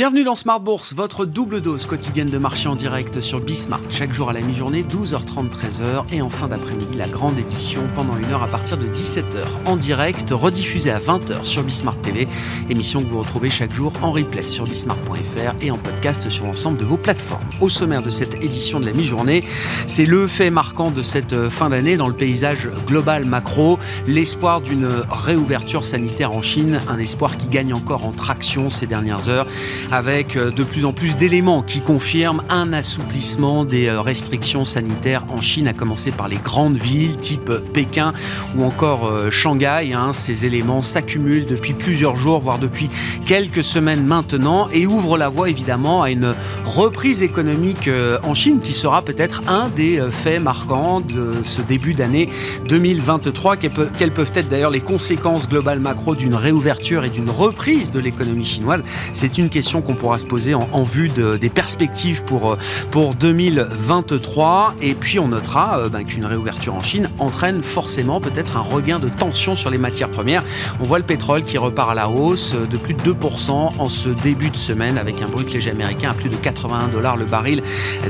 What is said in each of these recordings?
Bienvenue dans Smart Bourse, votre double dose quotidienne de marché en direct sur Bismart. Chaque jour à la mi-journée, 12h30, 13h. Et en fin d'après-midi, la grande édition pendant une heure à partir de 17h en direct, rediffusée à 20h sur Bismart TV. Émission que vous retrouvez chaque jour en replay sur bismart.fr et en podcast sur l'ensemble de vos plateformes. Au sommaire de cette édition de la mi-journée, c'est le fait marquant de cette fin d'année dans le paysage global macro, l'espoir d'une réouverture sanitaire en Chine, un espoir qui gagne encore en traction ces dernières heures avec euh, de plus en plus d'éléments qui confirment un assouplissement des euh, restrictions sanitaires en Chine, à commencer par les grandes villes type Pékin ou encore euh, Shanghai. Hein. Ces éléments s'accumulent depuis plusieurs jours, voire depuis quelques semaines maintenant, et ouvrent la voie évidemment à une reprise économique en Chine qui sera peut-être un des faits marquants de ce début d'année 2023. Quelles peuvent être d'ailleurs les conséquences globales macro d'une réouverture et d'une reprise de l'économie chinoise C'est une question qu'on pourra se poser en, vue des perspectives pour, euh, pour 2023. Et puis on notera euh, ben, qu'une réouverture en Chine entraîne forcément peut-être un regain de tension sur les matières premières. On voit le pétrole qui repart à la hausse euh, de plus de 2% en ce début de semaine avec un brut léger américain à plus de 81 dollars le baril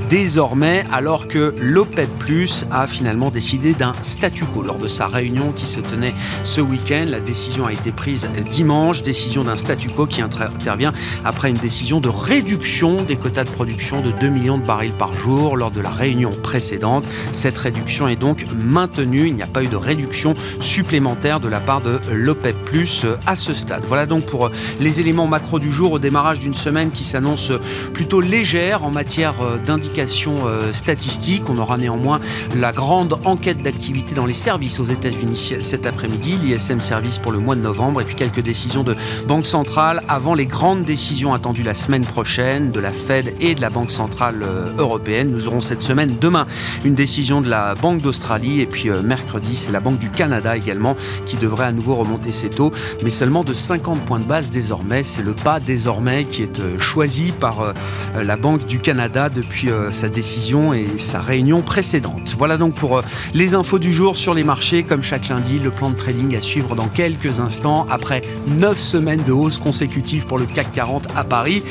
désormais, alors que l'OPEP Plus a finalement décidé d'un statu quo lors de sa réunion qui se tenait ce week-end. La décision a été prise dimanche, décision d'un statu quo qui intervient après une décision de réduction des quotas de production de 2 millions de barils par jour lors de la réunion précédente. Cette réduction est donc maintenue. Il n'y a pas eu de réduction supplémentaire de la part de l'OPEP Plus à ce stade. Voilà donc pour les éléments macro du jour au démarrage d'une semaine qui s'annonce plutôt légère en matière d'indications euh, statistiques. On aura néanmoins la grande enquête d'activité dans les services aux États-Unis cet après-midi, l'ISM Service pour le mois de novembre, et puis quelques décisions de Banque centrale avant les grandes décisions attendu la semaine prochaine de la Fed et de la Banque centrale euh, européenne. Nous aurons cette semaine, demain, une décision de la Banque d'Australie et puis euh, mercredi, c'est la Banque du Canada également qui devrait à nouveau remonter ses taux, mais seulement de 50 points de base désormais. C'est le pas désormais qui est euh, choisi par la Banque du Canada depuis sa décision et sa réunion précédente. Voilà donc pour les infos du jour sur les marchés. Comme chaque lundi, le plan de trading à suivre dans quelques instants après 9 semaines de hausse consécutive pour le CAC 40 à Paris.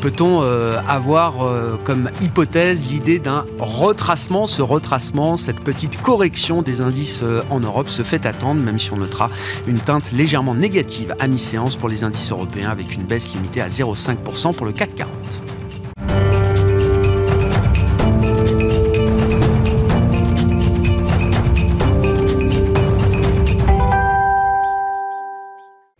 Peut-on euh, avoir euh, comme hypothèse l'idée d'un retracement? Ce retracement, cette petite correction des indices euh, en Europe se fait attendre, même si on notera une teinte légèrement négative à mi-séance pour les indices européens avec une baisse limitée à 0,5% pour le CAC 40.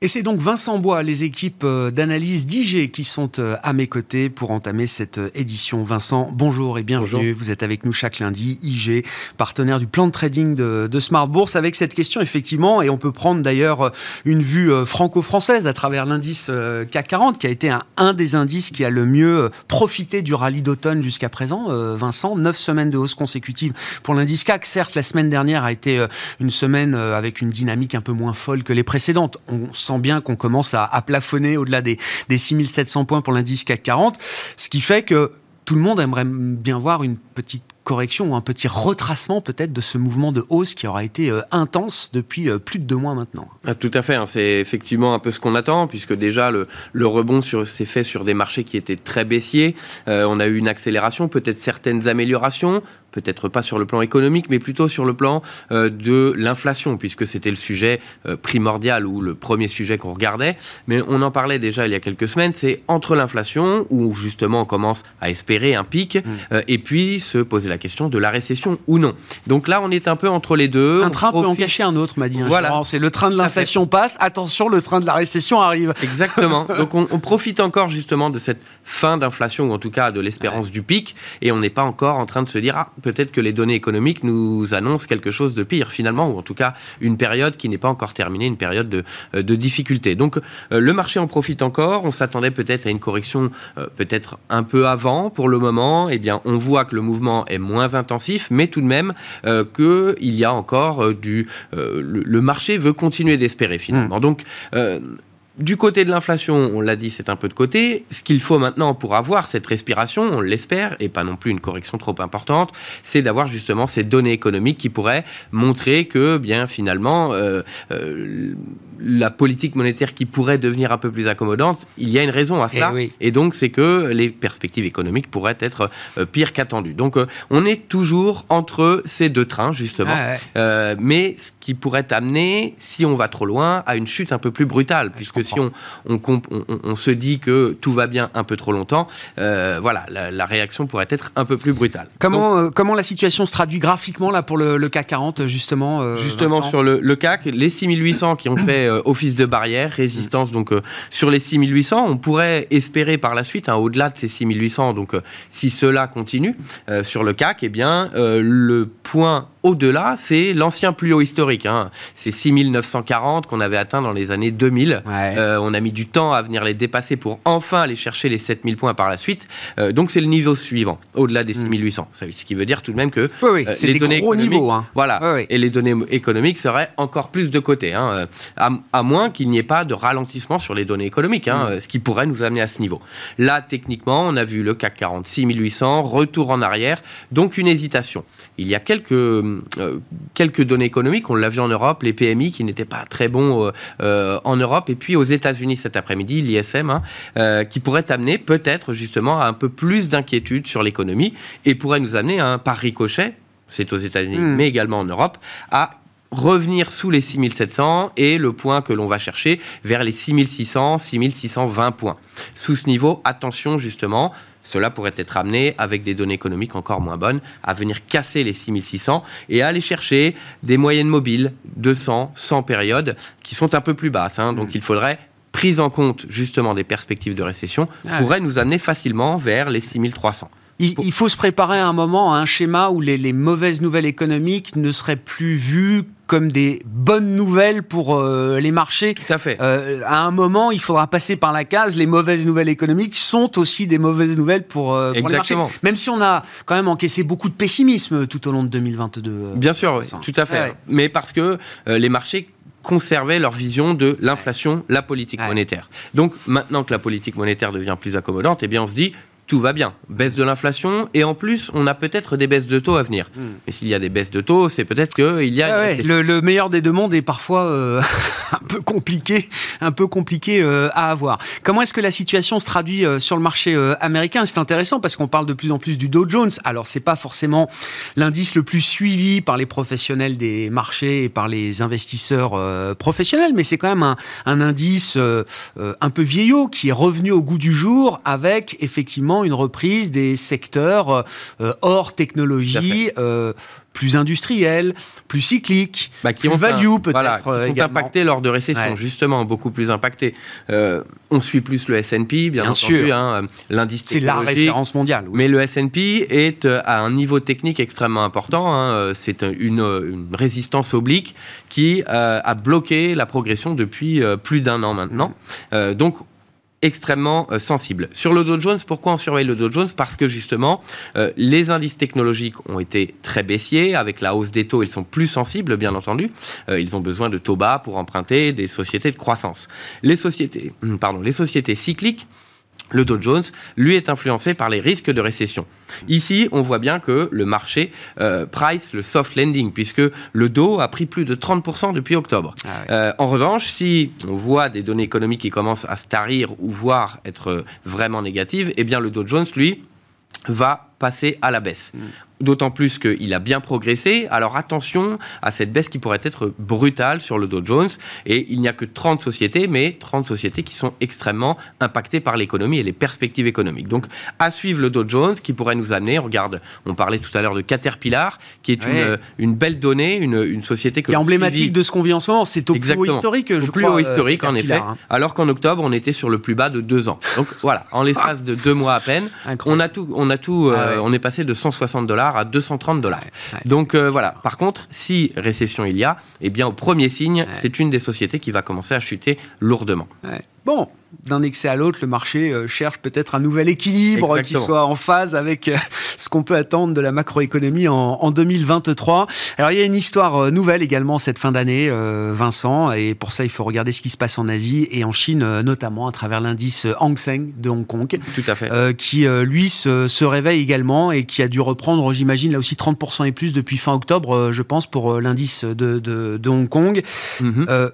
Et c'est donc Vincent Bois, les équipes euh, d'analyse d'IG qui sont euh, à mes côtés pour entamer cette euh, édition. Vincent, bonjour et bienvenue. Vous êtes avec nous chaque lundi. IG, partenaire du plan de trading de, de, Smart Bourse, avec cette question effectivement, et on peut prendre d'ailleurs une vue franco-française à travers l'indice CAC 40, qui a été un, un, des indices qui a le mieux profité du rallye d'automne jusqu'à présent. Vincent, neuf semaines de hausse consécutive pour l'indice CAC. Certes, la semaine dernière a été une semaine avec une dynamique un peu moins folle que les précédentes. On bien qu'on commence à, plafonner au-delà des, des 6700 points pour l'indice CAC 40, ce qui fait que tout le monde aimerait bien voir une petite correction ou un petit retracement peut-être de ce mouvement de hausse qui aura été euh, intense depuis euh, plus de deux mois maintenant. Ah, tout à fait, hein. c'est effectivement un peu ce qu'on attend, puisque déjà le, rebond s'est fait sur des marchés qui étaient très baissiers. Euh, on a eu une accélération, peut-être certaines améliorations peut-être pas sur le plan économique, mais plutôt sur le plan euh, de l'inflation, puisque c'était le sujet euh, primordial ou le premier sujet qu'on regardait. Mais on en parlait déjà il y a quelques semaines, c'est entre l'inflation, où justement on commence à espérer un pic, mmh. euh, et puis se poser la question de la récession ou non. Donc là, on est un peu entre les deux. Un train peut en cacher un autre, m'a dit. Voilà. C'est le train de l'inflation passe, attention, le train de la récession arrive. Exactement. Donc on, profite encore justement de cette fin d'inflation, ou en tout cas de l'espérance du pic, et on n'est pas encore en train de se dire, ah, peut-être que les données économiques nous annoncent quelque chose de pire finalement, ou en tout cas une période qui n'est pas encore terminée, une période de, euh, de difficulté. Donc euh, le marché en profite encore. On s'attendait peut-être à une correction euh, peut-être un peu avant. Pour le moment, eh bien, on voit que le mouvement est moins intensif, mais tout de même qu'il y a encore du... Le, marché veut continuer d'espérer finalement. Mmh. Donc du côté de l'inflation, on l'a dit, c'est un peu de côté. Ce qu'il faut maintenant pour avoir cette respiration, on l'espère, et pas non plus une correction trop importante, c'est d'avoir justement ces données économiques qui pourraient montrer que, bien finalement, euh, euh, la politique monétaire qui pourrait devenir un peu plus accommodante, il y a une raison à Eh cela. oui. Et donc, c'est que les perspectives économiques pourraient être euh, pires qu'attendues. Donc, euh, on est toujours entre ces deux trains, justement. Ah ouais. Euh, mais ce qui pourrait amener, si on va trop loin, à une chute un peu plus brutale, puisque si on, on, comp- on- on- on se dit que tout va bien un peu trop longtemps, voilà, la, la réaction pourrait être un peu plus brutale. Comment, comment la situation se traduit graphiquement là pour le, le CAC 40 justement Justement Vincent? sur le, le CAC, les 6800 qui ont fait office de barrière, résistance donc euh, sur les 6800, on pourrait espérer par la suite, hein, au-delà de ces 6800, donc euh, si cela continue euh, sur le CAC, eh bien euh, le point au-delà, c'est l'ancien plus haut historique. Hein. C'est 6940 qu'on avait atteint dans les années 2000. Ouais. Euh, on a mis du temps à venir les dépasser pour enfin aller chercher les 7000 points par la suite. Euh, donc c'est le niveau suivant, au-delà des 6800. Ça- Ce qui veut dire tout de même que oui, euh, les des données gros économiques- niveaux. Hein. voilà. Et les données économiques seraient encore plus de côté, hein, euh, à, à moins qu'il n'y ait pas de ralentissement sur les données économiques, hein, Mm. ce qui pourrait nous amener à ce niveau. Là, techniquement, on a vu le CAC 40, 6800, retour en arrière, donc une hésitation. Il y a quelques, euh, quelques données économiques, on l'a vu en Europe, les PMI qui n'étaient pas très bons euh, euh, en Europe, et puis aux États-Unis cet après-midi, l'ISM, hein, qui pourrait amener peut-être justement à un peu plus d'inquiétude sur l'économie et pourrait nous amener à un par ricochet, c'est aux États-Unis, Mm. mais également en Europe, à revenir sous les 6700 et le point que l'on va chercher vers les 6600, 6620 points. Sous ce niveau, attention justement, cela pourrait être amené avec des données économiques encore moins bonnes à venir casser les 6600 et à aller chercher des moyennes mobiles 200, 100 périodes qui sont un peu plus basses. hein. donc il faudrait prise en compte justement des perspectives de récession Ah pourrait nous amener facilement vers les 6300. Il, il faut se préparer à un moment à un schéma où les, les mauvaises nouvelles économiques ne seraient plus vues comme des bonnes nouvelles pour euh, les marchés. Tout à fait. Euh, à un moment, il faudra passer par la case. Les mauvaises nouvelles économiques sont aussi des mauvaises nouvelles pour, euh, pour les marchés. Exactement. Même si on a quand même encaissé beaucoup de pessimisme tout au long de 2022. euh, Bien sûr, oui, tout à fait. Ouais. Mais parce que les marchés conservaient leur vision de l'inflation, la politique Ouais. monétaire. Donc maintenant que la politique monétaire devient plus accommodante, eh bien on se dit tout va bien, baisse de l'inflation et en plus on a peut-être des baisses de taux à venir. Et s'il y a des baisses de taux, c'est peut-être qu'il y a. Ouais, récession. le, le meilleur des deux mondes est parfois euh, un peu compliqué, un peu compliqué euh, à avoir. Comment est-ce que la situation se traduit euh, sur le marché américain? C'est intéressant parce qu'on parle de plus en plus du Dow Jones. Alors c'est pas forcément l'indice le plus suivi par les professionnels des marchés et par les investisseurs professionnels, mais c'est quand même un, un indice un peu vieillot qui est revenu au goût du jour avec effectivement une reprise des secteurs euh, hors technologie. euh, plus industriels, plus cycliques, Bah, qui plus ont value peut-être voilà, qui euh, sont également. impactés lors de récession, Ouais. justement, beaucoup plus impactés. Euh, on suit plus le S&P, bien, Bien entendu, sûr. hein, l'indice C'est la référence mondiale. oui. Mais le S&P est euh, à un niveau technique extrêmement important. hein. Euh, C'est une, une résistance oblique qui euh, a bloqué la progression depuis euh, plus d'un an maintenant. Euh, donc extrêmement euh, sensible. Sur le Dow Jones, pourquoi on surveille le Dow Jones? Parce que justement, euh, les indices technologiques ont été très baissiers. Avec la hausse des taux, ils sont plus sensibles, bien entendu. Euh, ils ont besoin de taux bas pour emprunter des sociétés de croissance. Les sociétés, pardon, les sociétés cycliques le Dow Jones, lui, est influencé par les risques de récession. Ici, on voit bien que le marché euh, price le soft landing, puisque le Dow a pris plus de 30% depuis octobre. Ah. Euh, en revanche, si on voit des données économiques qui commencent à se tarir ou voire être vraiment négatives, eh bien le Dow Jones, lui, va passer à la baisse. D'autant plus qu'il a bien progressé. Alors attention à cette baisse qui pourrait être brutale sur le Dow Jones. Et il n'y a que 30 sociétés, mais 30 sociétés qui sont extrêmement impactées par l'économie et les perspectives économiques. Donc à suivre le Dow Jones qui pourrait nous amener, regarde, on parlait tout à l'heure de Caterpillar, qui est Ouais. une, une belle donnée, une, une société que qui est emblématique de ce qu'on vit en ce moment. C'est au plus haut historique, je au plus crois. haut euh, historique, en effet. Hein. Alors qu'en octobre, on était sur le plus bas de deux ans. Donc voilà, en l'espace de deux mois à peine, Incroyable. on a tout, on a tout, euh, Ah ouais. on est passé de 160 dollars à 230 dollars. Ouais, ouais. Donc euh, voilà. Par contre, si récession il y a, eh bien au premier signe, Ouais. c'est une des sociétés qui va commencer à chuter lourdement. Bon, d'un excès à l'autre, le marché euh, cherche peut-être un nouvel équilibre qui soit en phase avec euh, ce qu'on peut attendre de la macroéconomie en, 2023. Alors il y a une histoire euh, nouvelle également cette fin d'année, Vincent, et pour ça il faut regarder ce qui se passe en Asie et en Chine notamment à travers l'indice Hang Seng de Hong Kong, Tout à fait. qui lui se, réveille également et qui a dû reprendre, j'imagine là aussi 30% et plus depuis fin octobre, je pense, pour l'indice de, Hong Kong. Mm-hmm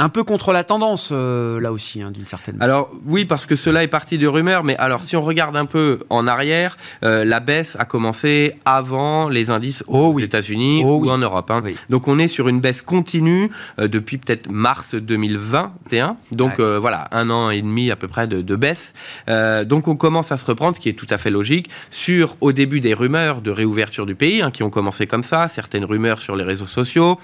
un peu contre la tendance, euh, là aussi, hein, d'une certaine manière. Alors, oui, parce que cela est parti de rumeurs, mais alors, si on regarde un peu en arrière, euh, la baisse a commencé avant les indices oh aux États-Unis oh ou en Europe. Hein. Donc, on est sur une baisse continue euh, depuis peut-être mars 2021. Donc, voilà, un an et demi à peu près de, de baisse. donc, on commence à se reprendre, ce qui est tout à fait logique, sur, au début, des rumeurs de réouverture du pays, hein, qui ont commencé comme ça, certaines rumeurs sur les réseaux sociaux,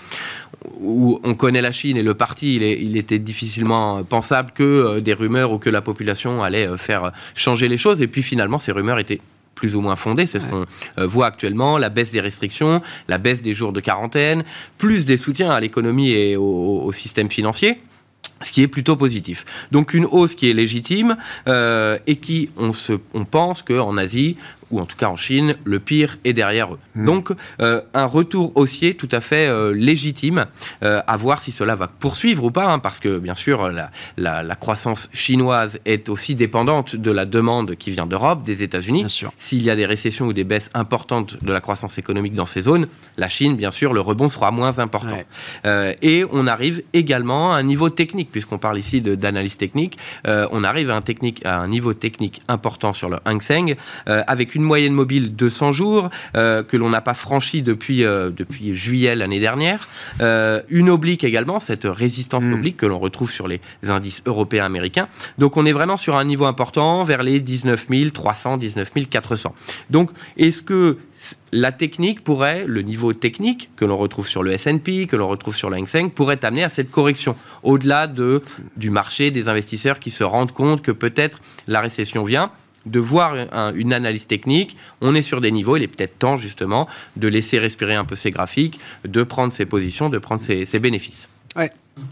où on connaît la Chine et le parti, il il était difficilement pensable que euh, des rumeurs ou que la population allait euh, faire changer les choses. Et puis finalement, ces rumeurs étaient plus ou moins fondées. C'est ce qu'on euh, voit actuellement, la baisse des restrictions, la baisse des jours de quarantaine, plus des soutiens à l'économie et au, système financier ce qui est plutôt positif. Donc une hausse qui est légitime et qui, on, se, on pense qu'en Asie, ou en tout cas en Chine, le pire est derrière eux. Hmm. Donc euh, un retour haussier tout à fait euh, légitime, euh, à voir si cela va poursuivre ou pas, hein, parce que bien sûr la, la, croissance chinoise est aussi dépendante de la demande qui vient d'Europe, des États-Unis. S'il y a des récessions ou des baisses importantes de la croissance économique dans ces zones, la Chine, bien sûr, le rebond sera moins important. et on arrive également à un niveau technique, puisqu'on parle ici d'analyse technique, on arrive à un, technique, à un niveau technique important sur le Hang Seng, avec une moyenne mobile de 100 jours euh, que l'on n'a pas franchi depuis, euh, depuis juillet l'année dernière. Euh, une oblique également, cette résistance hmm. oblique que l'on retrouve sur les indices européens américains. Donc on est vraiment sur un niveau important vers les 19 300, 19 400. Donc est-ce que la technique pourrait, le niveau technique que l'on retrouve sur le S&P, que l'on retrouve sur le Hang Seng, pourrait amener à cette correction, au-delà de, du marché, des investisseurs qui se rendent compte que peut-être la récession vient de voir une analyse technique. On est sur des niveaux. Il est peut-être temps justement de laisser respirer un peu ces graphiques, de prendre ses positions, de prendre ses, bénéfices.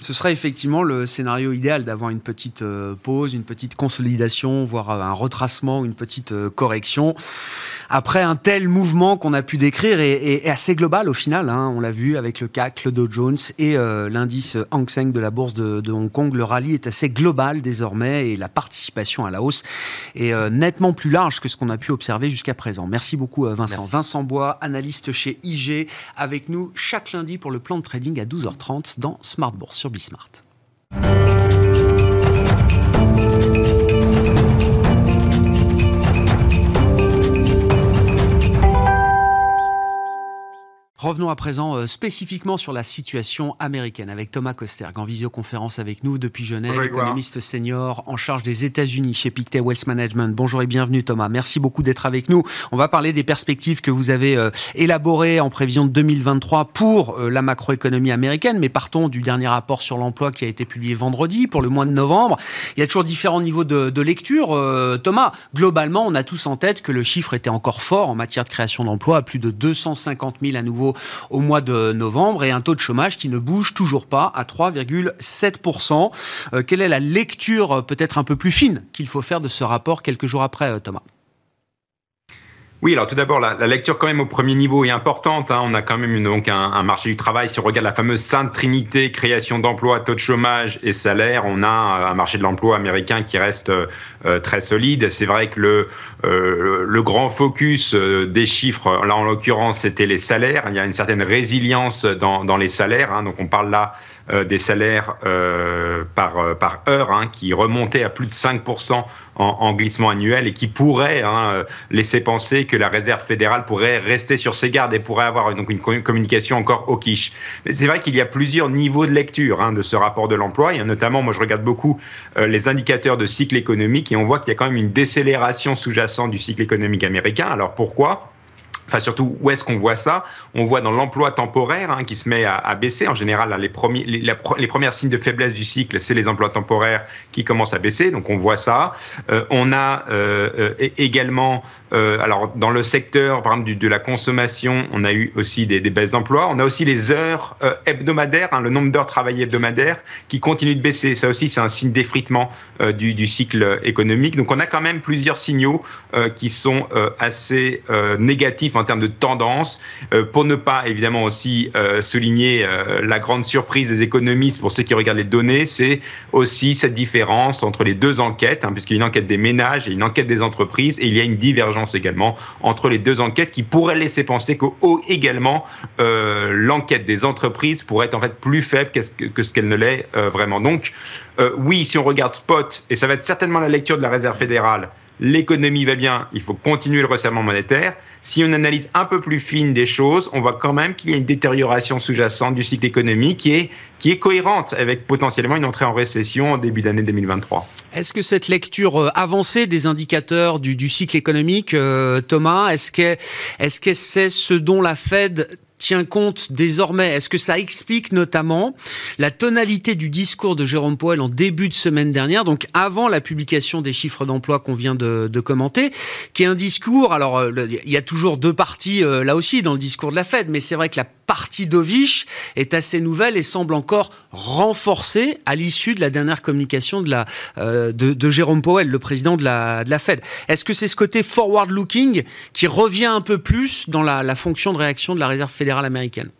Ce serait effectivement le scénario idéal d'avoir une petite euh, pause, une petite consolidation, voire un retracement, une petite euh, correction après un tel mouvement qu'on a pu décrire est, assez global au final. Hein. on l'a vu avec le CAC, le Dow Jones et euh, l'indice Hang Seng de la bourse de, Hong Kong. Le rallye est assez global désormais et la participation à la hausse est euh, nettement plus large que ce qu'on a pu observer jusqu'à présent. Merci beaucoup euh, Vincent. Vincent Bois, analyste chez IG, avec nous chaque lundi pour le plan de trading à 12h30 dans Smart Bourse sur Bismart. Revenons à présent euh, spécifiquement sur la situation américaine avec Thomas Kosterg en visioconférence avec nous depuis Genève, économiste senior en charge des États-Unis chez Pictet Wealth Management. Bonjour et bienvenue Thomas. Merci beaucoup d'être avec nous. On va parler des perspectives que vous avez euh, élaborées en prévision de 2023 pour euh, la macroéconomie américaine, mais partons du dernier rapport sur l'emploi qui a été publié vendredi pour le mois de novembre. Il y a toujours différents niveaux de, de lecture. Thomas, globalement, on a tous en tête que le chiffre était encore fort en matière de création d'emplois, à plus de 250 000 à nouveau au mois de novembre et un taux de chômage qui ne bouge toujours pas à 3,7%. Euh, quelle est la lecture euh, peut-être un peu plus fine qu'il faut faire de ce rapport quelques jours après, euh, Thomas? Oui, alors tout d'abord, la, lecture quand même au premier niveau est importante. Hein. On a quand même donc un, marché du travail. Si on regarde la fameuse sainte trinité, création d'emplois, taux de chômage et salaire, on a un marché de l'emploi américain qui reste euh, très solide. C'est vrai que le, euh, le grand focus euh, des chiffres, là en l'occurrence, c'était les salaires. Il y a une certaine résilience dans, dans les salaires. Hein. Donc on parle là des salaires par, par heure hein, qui remontaient à plus de 5% en, glissement annuel et qui pourrait hein, laisser penser que la réserve fédérale pourrait rester sur ses gardes et pourrait avoir donc une communication encore au quiche. Mais c'est vrai qu'il y a plusieurs niveaux de lecture hein, de ce rapport de l'emploi. Il y a notamment, moi je regarde beaucoup euh, les indicateurs de cycle économique et on voit qu'il y a quand même une décélération sous-jacente du cycle économique américain. Alors pourquoi? Enfin, surtout, où est-ce qu'on voit ça? On voit dans l'emploi temporaire hein, qui se met à, baisser. En général, les, premiers, signes de faiblesse du cycle, c'est les emplois temporaires qui commencent à baisser. Donc, on voit ça. Euh, on a euh, euh, également, alors dans le secteur, par exemple, de la consommation, on a eu aussi des, baisses d'emplois. On a aussi les heures hebdomadaires, hein, le nombre d'heures travaillées hebdomadaires qui continue de baisser. Ça aussi, c'est un signe d'effritement du, cycle économique. Donc, on a quand même plusieurs signaux qui sont assez négatifs en termes de tendance, euh, pour ne pas évidemment aussi euh, souligner euh, la grande surprise des économistes pour ceux qui regardent les données, c'est aussi cette différence entre les deux enquêtes, hein, puisqu'il y a une enquête des ménages et une enquête des entreprises, et il y a une divergence également entre les deux enquêtes qui pourrait laisser penser que également l'enquête des entreprises pourrait être en fait plus faible que ce qu'elle ne l'est vraiment. Donc oui, si on regarde Spot, et ça va être certainement la lecture de la Réserve fédérale, l'économie va bien, il faut continuer le resserrement monétaire. Si on analyse un peu plus fine des choses, on voit quand même qu'il y a une détérioration sous-jacente du cycle économique qui est, qui est cohérente avec potentiellement une entrée en récession en début d'année 2023. Est-ce que cette lecture euh, avancée des indicateurs du, du cycle économique, euh, Thomas, est-ce que est-ce que c'est ce dont la Fed tient compte désormais? Est-ce que ça explique notamment la tonalité du discours de Jérôme Powell en début de semaine dernière, donc avant la publication des chiffres d'emploi qu'on vient de, de, commenter, qui est un discours, alors euh, il y a toujours deux parties euh, là aussi dans le discours de la Fed, mais c'est vrai que la partie d'Ovich est assez nouvelle et semble encore renforcée à l'issue de la dernière communication de, la, euh, de, Jérôme Powell, le président de la, de la Fed. Est-ce que c'est ce côté forward-looking qui revient un peu plus dans la, la fonction de réaction de la Réserve fédérale américaine?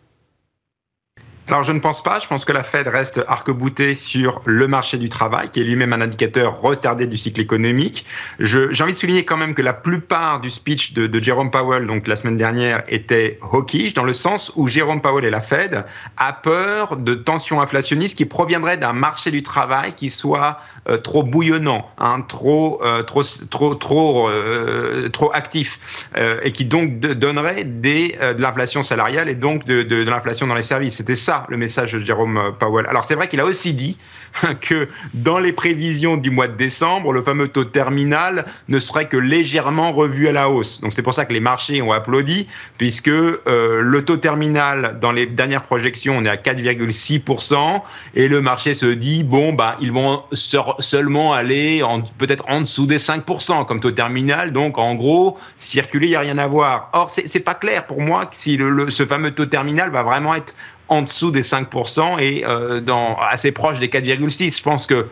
Alors je ne pense pas, je pense que la Fed reste arc-boutée sur le marché du travail, qui est lui-même un indicateur retardé du cycle économique. J'ai envie de souligner quand même que la plupart du speech de, de Jerome Powell, donc la semaine dernière, était hawkish, dans le sens où Jérôme Powell et la Fed a peur de tensions inflationnistes qui proviendraient d'un marché du travail qui soit euh, trop bouillonnant, hein, trop, euh, trop, trop, trop, euh, trop actif, et qui donc donnerait des, de l'inflation salariale et donc de, de l'inflation dans les services. C'était ça le message de Jérôme Powell. Alors c'est vrai qu'il a aussi dit que dans les prévisions du mois de décembre, le fameux taux terminal ne serait que légèrement revu à la hausse. Donc c'est pour ça que les marchés ont applaudi, puisque euh, le taux terminal dans les dernières projections, on est à 4,6%, et le marché se dit, bon, bah, ils vont seulement aller peut-être en dessous des 5% comme taux terminal, donc en gros, circuler, il n'y a rien à voir. Or, c'est pas clair pour moi si ce fameux taux terminal va vraiment être en dessous des 5% et euh, dans, assez proche des 4,6. Je pense que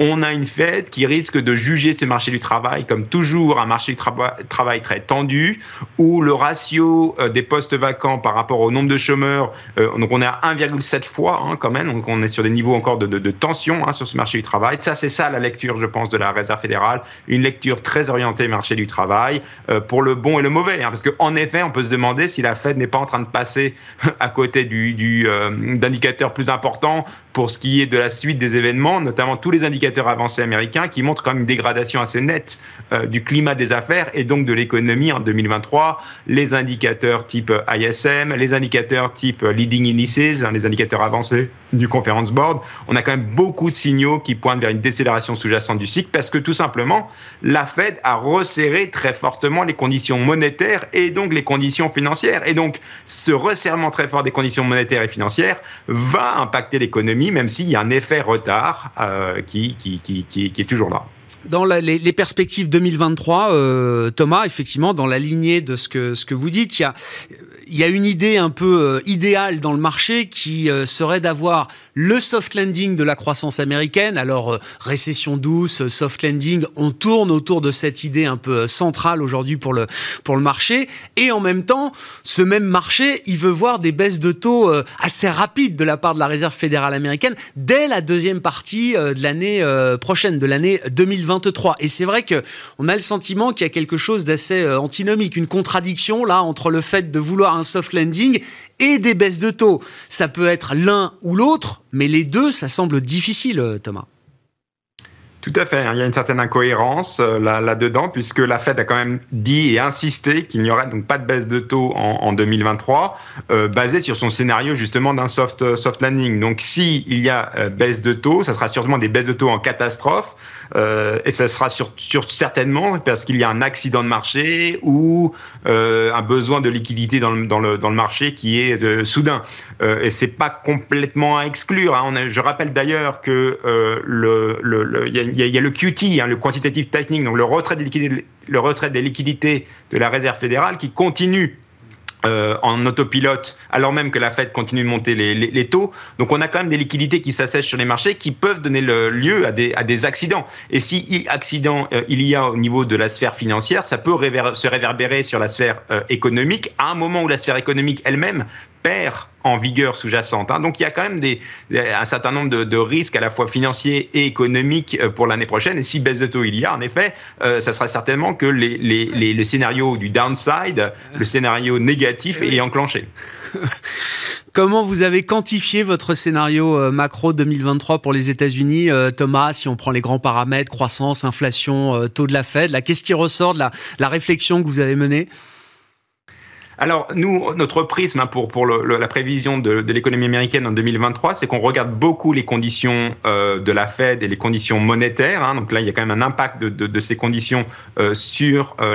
on a une Fed qui risque de juger ce marché du travail comme toujours un marché du travail très tendu, où le ratio euh, des postes vacants par rapport au nombre de chômeurs, euh, donc on est à 1,7 fois hein, quand même, donc on est sur des niveaux encore de, de, tension hein, sur ce marché du travail. Ça, c'est ça la lecture, je pense, de la Réserve fédérale, une lecture très orientée marché du travail, euh, pour le bon et le mauvais, hein, parce qu'en effet, on peut se demander si la Fed n'est pas en train de passer à côté du, du d'indicateurs plus importants pour ce qui est de la suite des événements, notamment tous les indicateurs avancés américains qui montrent quand même une dégradation assez nette euh, du climat des affaires et donc de l'économie en 2023. Les indicateurs type ISM, les indicateurs type leading indices, hein, les indicateurs avancés du conference board, on a quand même beaucoup de signaux qui pointent vers une décélération sous-jacente du cycle parce que tout simplement, la Fed a resserré très fortement les conditions monétaires et donc les conditions financières. Et donc, ce resserrement très fort des conditions monétaires et financières va impacter l'économie, même s'il y a un effet retard euh, qui, qui, qui, qui, est toujours là. Dans les, perspectives 2023, euh, Thomas, effectivement, dans la lignée de ce que, ce que vous dites, il y a, y a une idée un peu euh, idéale dans le marché qui euh, serait d'avoir le soft landing de la croissance américaine. Alors, euh, récession douce, soft landing, on tourne autour de cette idée un peu centrale aujourd'hui pour le, pour le marché. Et en même temps, ce même marché, il veut voir des baisses de taux assez rapides de la part de la Réserve fédérale américaine dès la deuxième partie de l'année prochaine, de l'année 2023. Et c'est vrai que on a le sentiment qu'il y a quelque chose d'assez antinomique, une contradiction là entre le fait de vouloir un soft landing et des baisses de taux. Ça peut être l'un ou l'autre, mais les deux, ça semble difficile, euh, Thomas. Tout à fait. Hein. Il y a une certaine incohérence euh, là-dedans, puisque la Fed a quand même dit et insisté qu'il n'y aurait donc pas de baisse de taux en, 2023, euh, basé sur son scénario justement d'un soft, euh, soft landing. Donc, s'il il y a baisse de taux, ça sera sûrement des baisses de taux en catastrophe, et ça sera sur, certainement parce qu'il y a un accident de marché ou un besoin de liquidité dans le, marché qui est soudain. et c'est pas complètement à exclure. Hein. Je rappelle d'ailleurs que y a il y, a le QT, hein, le quantitative tightening, donc le retrait, des liquidités, le retrait des liquidités de la réserve fédérale qui continue euh, en autopilote, alors même que la Fed continue de monter les, taux. Donc on a quand même des liquidités qui s'assèchent sur les marchés qui peuvent donner lieu à des, à des accidents. Et si accident euh, il y a au niveau de la sphère financière, ça peut se réverbérer sur la sphère euh, économique à un moment où la sphère économique elle-même perd en vigueur sous-jacente. Hein. Donc il y a quand même des, un certain nombre de, risques à la fois financiers et économiques euh, pour l'année prochaine. Et si baisse de taux il y a, en effet, euh, ça sera certainement que les, les, le scénario du downside, le scénario négatif est enclenché. Comment vous avez quantifié votre scénario euh, macro 2023 pour les États-Unis, Thomas Si on prend les grands paramètres, croissance, inflation, taux de la Fed, qu'est-ce qui ressort de la, la réflexion que vous avez menée? Alors, nous, notre prisme hein, pour, la prévision de, l'économie américaine en 2023, c'est qu'on regarde beaucoup les conditions euh, de la Fed et les conditions monétaires. Hein. Donc là, il y a quand même un impact de, ces conditions euh, sur euh,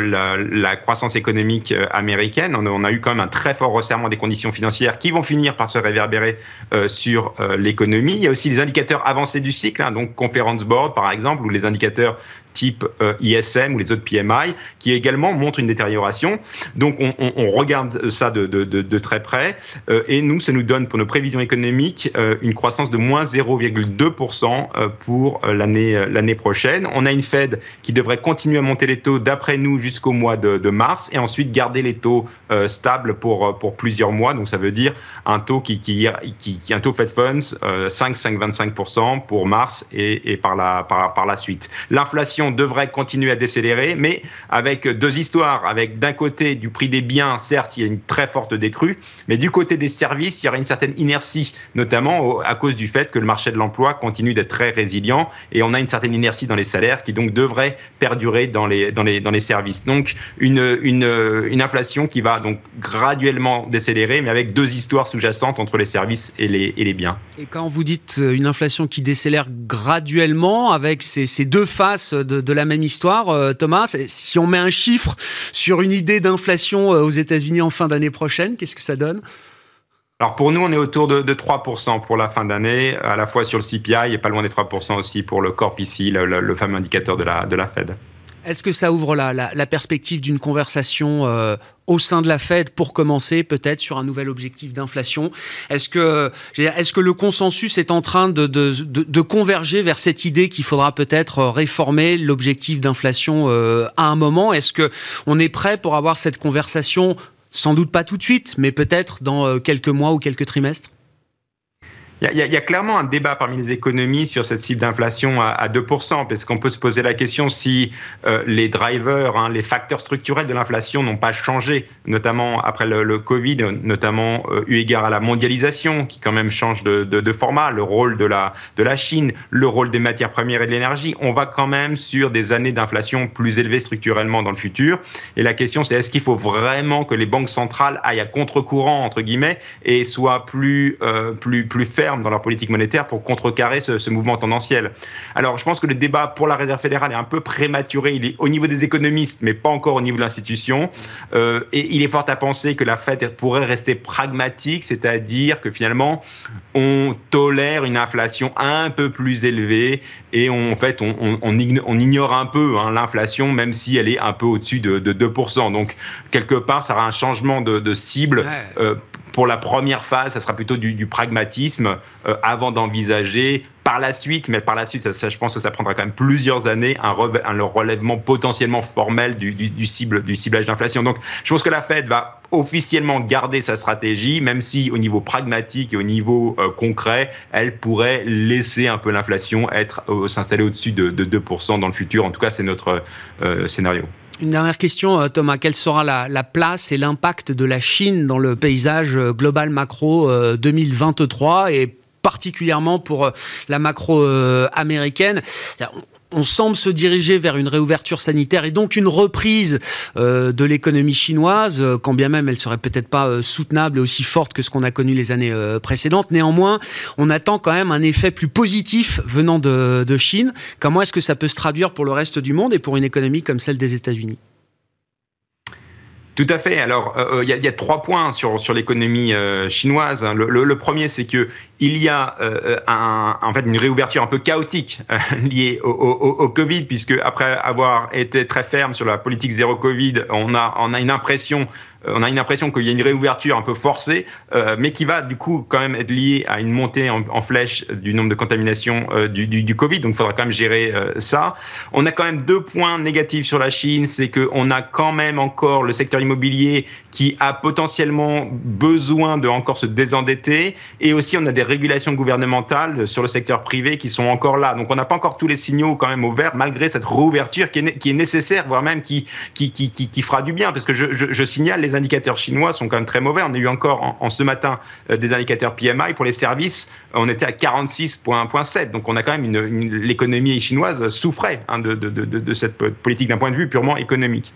la, croissance économique américaine. On, a eu quand même un très fort resserrement des conditions financières qui vont finir par se réverbérer sur l'économie. Il y a aussi les indicateurs avancés du cycle, hein, donc Conference Board par exemple, ou les indicateurs type euh, ISM ou les autres PMI, qui également montrent une détérioration. Donc on, regarde ça de, très près. Euh, et nous, ça nous donne pour nos prévisions économiques euh, une croissance de moins 0,2% pour l'année prochaine. On a une Fed qui devrait continuer à monter les taux d'après nous jusqu'au mois de, mars et ensuite garder les taux stables pour, pour plusieurs mois. Donc ça veut dire un taux qui, qui, un taux Fed Funds 5, 5,25% pour mars et, et par, la, par, par la suite. L'inflation devrait continuer à décélérer, mais avec deux histoires. Avec d'un côté du prix des biens, certes, il y a une très forte décrue, mais du côté des services, il y aura une certaine inertie, notamment à cause du fait que le marché de l'emploi continue d'être très résilient et on a une certaine inertie dans les salaires qui donc devrait perdurer dans les, dans les, dans les services. Donc une, une, une inflation qui va donc graduellement décélérer, mais avec deux histoires sous-jacentes entre les services et les, et les biens. Et quand vous dites euh, une inflation qui décélère graduellement, avec ces, ces deux faces de de, la même histoire, euh, Thomas. Si on met un chiffre sur une idée d'inflation euh, aux États-Unis en fin d'année prochaine, qu'est-ce que ça donne? Alors pour nous, on est autour de, 3% pour la fin d'année, à la fois sur le CPI et pas loin des 3% aussi pour le Corp ici, le, fameux indicateur de la, de la Fed. Est-ce que ça ouvre la, la, perspective d'une conversation euh, au sein de la Fed pour commencer peut-être sur un nouvel objectif d'inflation. Est-ce que, est que le consensus est en train de, de, de, converger vers cette idée qu'il faudra peut-être réformer l'objectif d'inflation euh, à un moment? Est-ce que on est prêt pour avoir cette conversation? Sans doute pas tout de suite, mais peut-être dans euh, quelques mois ou quelques trimestres? Il y, a clairement un débat parmi les économies sur cette cible d'inflation à, 2%, parce qu'on peut se poser la question si euh, les drivers, hein, les facteurs structurels de l'inflation n'ont pas changé, notamment après le, Covid, notamment euh, eu égard à la mondialisation, qui quand même change de, format, le rôle de la, de la Chine, le rôle des matières premières et de l'énergie. On va quand même sur des années d'inflation plus élevées structurellement dans le futur. Et la question, c'est est-ce qu'il faut vraiment que les banques centrales aillent à contre-courant, entre guillemets, et soient plus, euh, plus, plus dans leur politique monétaire pour contrecarrer ce, mouvement tendanciel. Alors, je pense que le débat pour la Réserve fédérale est un peu prématuré. Il est au niveau des économistes, mais pas encore au niveau de l'institution. Euh, et il est fort à penser que la Fed pourrait rester pragmatique, c'est-à-dire que finalement, on tolère une inflation un peu plus élevée et on, en fait, on, on, ignore un peu hein, l'inflation, même si elle est un peu au-dessus de, 2%. Donc, quelque part, ça aura un changement de, cible. Euh, pour la première phase, ça sera plutôt du, pragmatisme euh, avant d'envisager par la suite, mais par la suite, ça, je pense que ça prendra quand même plusieurs années, un, relèvement potentiellement formel du, cible, du ciblage d'inflation. Donc, je pense que la Fed va officiellement garder sa stratégie, même si au niveau pragmatique et au niveau euh, concret, elle pourrait laisser un peu l'inflation être euh, s'installer au-dessus de, 2% dans le futur. En tout cas, c'est notre scénario. Une dernière question, euh, Thomas. Quelle sera la, place et l'impact de la Chine dans le paysage euh, global macro 2023 euh, et particulièrement pour la macro américaine on semble se diriger vers une réouverture sanitaire et donc une reprise de l'économie chinoise, quand bien même elle serait peut-être pas soutenable et aussi forte que ce qu'on a connu les années précédentes. Néanmoins, on attend quand même un effet plus positif venant de, de Chine. Comment est-ce que ça peut se traduire pour le reste du monde et pour une économie comme celle des États-Unis? Tout à fait. Alors, euh, euh, il y, a trois points sur, l'économie euh, chinoise. Le, premier, c'est que il y a en fait une réouverture un peu chaotique liée au, Covid, puisque après avoir été très ferme sur la politique zéro Covid, on a une impression on a une impression qu'il y a une réouverture un peu forcée, euh, mais qui va du coup quand même être liée à une montée en, flèche du nombre de contaminations euh, du, Covid. Donc il faudra quand même gérer euh, ça. On a quand même deux points négatifs sur la Chine, c'est qu'on a quand même encore le secteur immobilier qui a potentiellement besoin de encore se désendetter, et aussi on a des régulations gouvernementales sur le secteur privé qui sont encore là. Donc on n'a pas encore tous les signaux quand même au vert, malgré cette réouverture qui est, nécessaire, voire même qui, qui, fera du bien, parce que je signale les indicateurs chinois sont quand même très mauvais. On a eu encore en, ce matin euh, des indicateurs PMI pour les services. On était à 46,7. Donc on a quand même une, l'économie chinoise souffrait hein, de, cette politique d'un point de vue purement économique.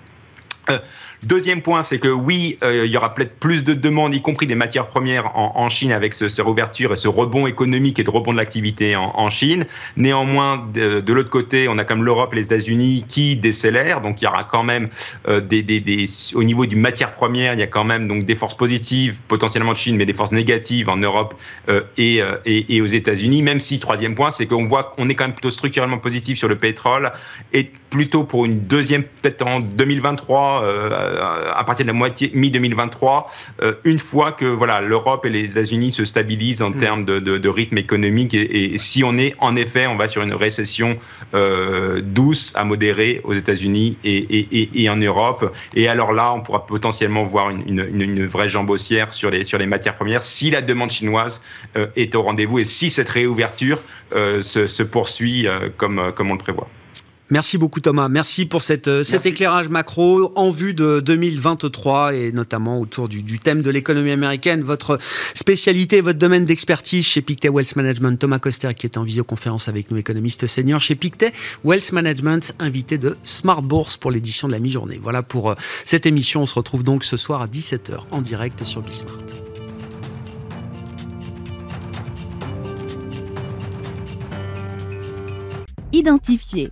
Euh, Deuxième point, c'est que oui, euh, il y aura peut-être plus de demandes, y compris des matières premières en, Chine, avec ce, ce, réouverture et ce rebond économique et de rebond de l'activité en, Chine. Néanmoins, de, l'autre côté, on a comme l'Europe et les États-Unis qui décélèrent, donc il y aura quand même euh, des, des, des, au niveau du matière première, il y a quand même donc des forces positives potentiellement de Chine, mais des forces négatives en Europe euh, et, et, et, aux États-Unis. Même si troisième point, c'est qu'on voit qu'on est quand même plutôt structurellement positif sur le pétrole et plutôt pour une deuxième peut-être en 2023 euh, à partir de la moitié mi-2023, euh, une fois que voilà l'Europe et les États-Unis se stabilisent en mm. termes de, rythme économique et, si on est en effet, on va sur une récession euh, douce à modérée aux États-Unis et, en Europe. Et alors là, on pourra potentiellement voir une, vraie jambe haussière sur les, sur les matières premières si la demande chinoise est au rendez-vous et si cette réouverture se, poursuit comme, comme on le prévoit. Merci beaucoup Thomas. Merci pour cette, euh, cet éclairage macro en vue de 2023 et notamment autour du, du thème de l'économie américaine. Votre spécialité, votre domaine d'expertise chez Pictet Wealth Management. Thomas Coster qui est en visioconférence avec nous, économiste senior chez Pictet Wealth Management, invité de Smart Bourse pour l'édition de la mi-journée. Voilà pour euh, cette émission. On se retrouve donc ce soir à 17h en direct sur Bismart. Identifier